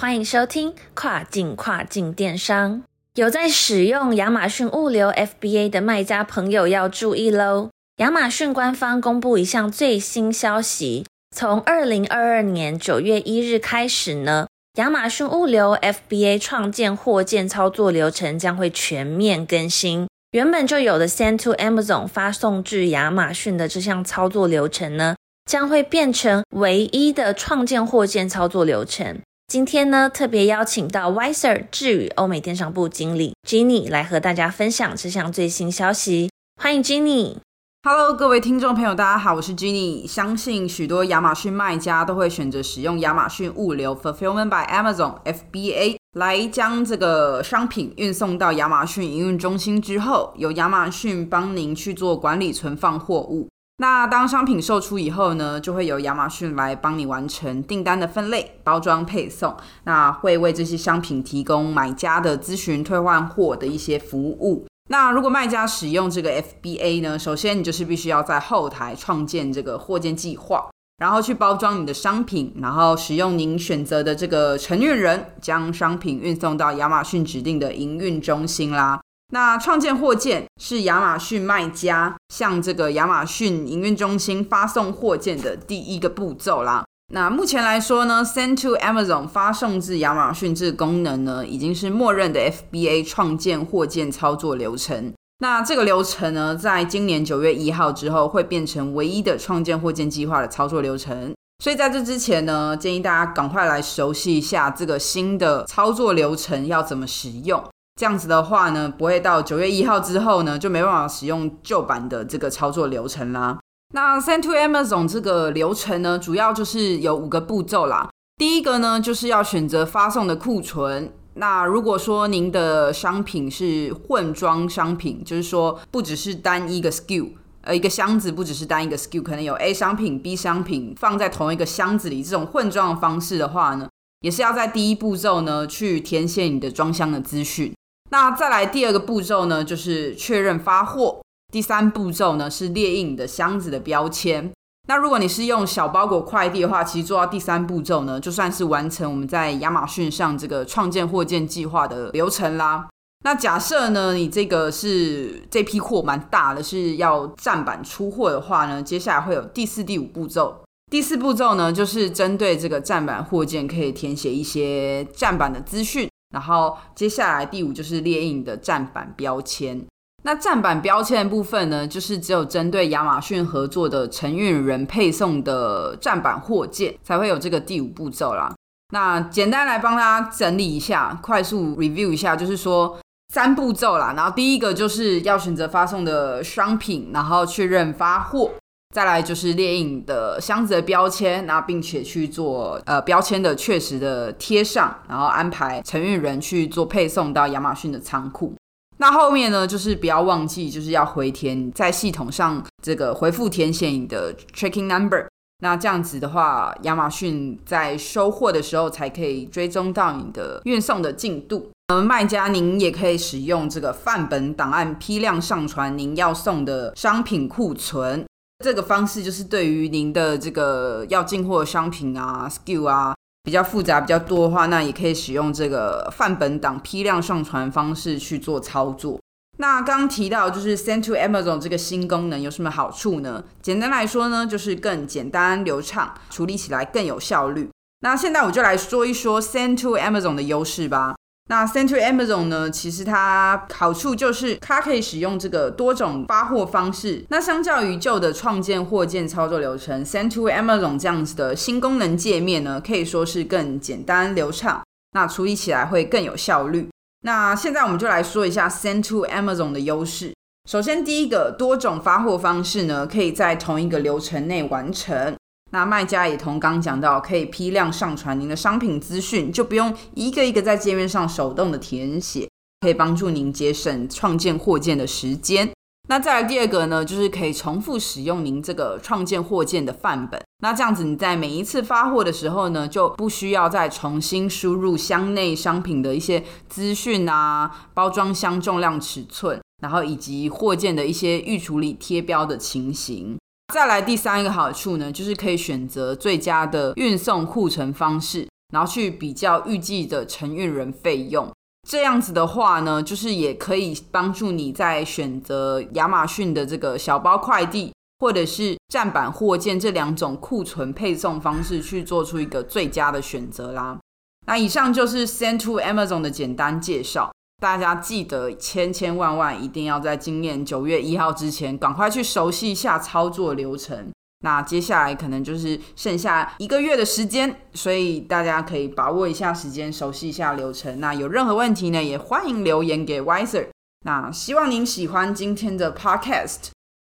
欢迎收听跨境跨境电商。有在使用亚马逊物流 FBA 的卖家朋友要注意喽！亚马逊官方公布一项最新消息，从二零二二年九月一日开始呢，亚马逊物流 FBA 创建货件操作流程将会全面更新。原本就有的 Send to Amazon 发送至亚马逊的这项操作流程呢，将会变成唯一的创建货件操作流程。今天呢，特别邀请到 Wiser 智宇欧美电商部经理 Jenny 来和大家分享这项最新消息。欢迎 Jenny。Hello，各位听众朋友，大家好，我是 Jenny。相信许多亚马逊卖家都会选择使用亚马逊物流 Fulfillment by Amazon FBA 来将这个商品运送到亚马逊营运中心之后，由亚马逊帮您去做管理存放货物。那当商品售出以后呢，就会由亚马逊来帮你完成订单的分类、包装、配送。那会为这些商品提供买家的咨询、退换货的一些服务。那如果卖家使用这个 FBA 呢，首先你就是必须要在后台创建这个货件计划，然后去包装你的商品，然后使用您选择的这个承运人，将商品运送到亚马逊指定的营运中心啦。那创建货件是亚马逊卖家向这个亚马逊营运中心发送货件的第一个步骤啦。那目前来说呢，Send to Amazon 发送至亚马逊这个功能呢，已经是默认的 FBA 创建货件操作流程。那这个流程呢，在今年九月一号之后会变成唯一的创建货件计划的操作流程。所以在这之前呢，建议大家赶快来熟悉一下这个新的操作流程要怎么使用。这样子的话呢，不会到九月一号之后呢，就没办法使用旧版的这个操作流程啦。那 Send to Amazon 这个流程呢，主要就是有五个步骤啦。第一个呢，就是要选择发送的库存。那如果说您的商品是混装商品，就是说不只是单一个 SKU，呃，一个箱子不只是单一个 SKU，可能有 A 商品、B 商品放在同一个箱子里，这种混装的方式的话呢，也是要在第一步骤呢去填写你的装箱的资讯。那再来第二个步骤呢，就是确认发货。第三步骤呢是列印你的箱子的标签。那如果你是用小包裹快递的话，其实做到第三步骤呢，就算是完成我们在亚马逊上这个创建货件计划的流程啦。那假设呢，你这个是这批货蛮大的，是要站板出货的话呢，接下来会有第四、第五步骤。第四步骤呢，就是针对这个站板货件，可以填写一些站板的资讯。然后接下来第五就是列印的站板标签。那站板标签的部分呢，就是只有针对亚马逊合作的承运人配送的站板货件，才会有这个第五步骤啦。那简单来帮大家整理一下，快速 review 一下，就是说三步骤啦。然后第一个就是要选择发送的商品，然后确认发货。再来就是列印的箱子的标签，那并且去做呃标签的确实的贴上，然后安排承运人去做配送到亚马逊的仓库。那后面呢，就是不要忘记，就是要回填在系统上这个回复填写你的 tracking number。那这样子的话，亚马逊在收货的时候才可以追踪到你的运送的进度。呃，卖家您也可以使用这个范本档案批量上传您要送的商品库存。这个方式就是对于您的这个要进货的商品啊、SKU 啊比较复杂、比较多的话，那也可以使用这个范本档批量上传方式去做操作。那刚提到就是 Send to Amazon 这个新功能有什么好处呢？简单来说呢，就是更简单流畅，处理起来更有效率。那现在我就来说一说 Send to Amazon 的优势吧。那 Send to Amazon 呢？其实它好处就是它可以使用这个多种发货方式。那相较于旧的创建货件操作流程，Send to Amazon 这样子的新功能界面呢，可以说是更简单流畅，那处理起来会更有效率。那现在我们就来说一下 Send to Amazon 的优势。首先，第一个多种发货方式呢，可以在同一个流程内完成。那卖家也同刚讲到，可以批量上传您的商品资讯，就不用一个一个在界面上手动的填写，可以帮助您节省创建货件的时间。那再来第二个呢，就是可以重复使用您这个创建货件的范本。那这样子你在每一次发货的时候呢，就不需要再重新输入箱内商品的一些资讯啊，包装箱重量、尺寸，然后以及货件的一些预处理贴标的情形。再来第三个好处呢，就是可以选择最佳的运送库存方式，然后去比较预计的承运人费用。这样子的话呢，就是也可以帮助你在选择亚马逊的这个小包快递，或者是站板货件这两种库存配送方式，去做出一个最佳的选择啦。那以上就是 Send to Amazon 的简单介绍。大家记得千千万万一定要在今年九月一号之前，赶快去熟悉一下操作流程。那接下来可能就是剩下一个月的时间，所以大家可以把握一下时间，熟悉一下流程。那有任何问题呢，也欢迎留言给 Wiser。那希望您喜欢今天的 Podcast，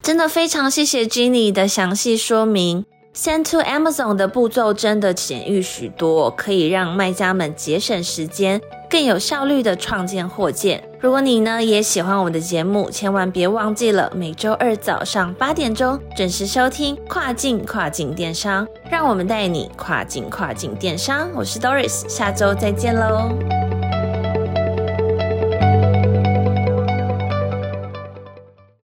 真的非常谢谢 Jenny 的详细说明。Send to Amazon 的步骤真的简易许多，可以让卖家们节省时间。更有效率的创建货件。如果你呢也喜欢我们的节目，千万别忘记了每周二早上八点钟准时收听跨境跨境电商，让我们带你跨境跨境电商。我是 Doris，下周再见喽。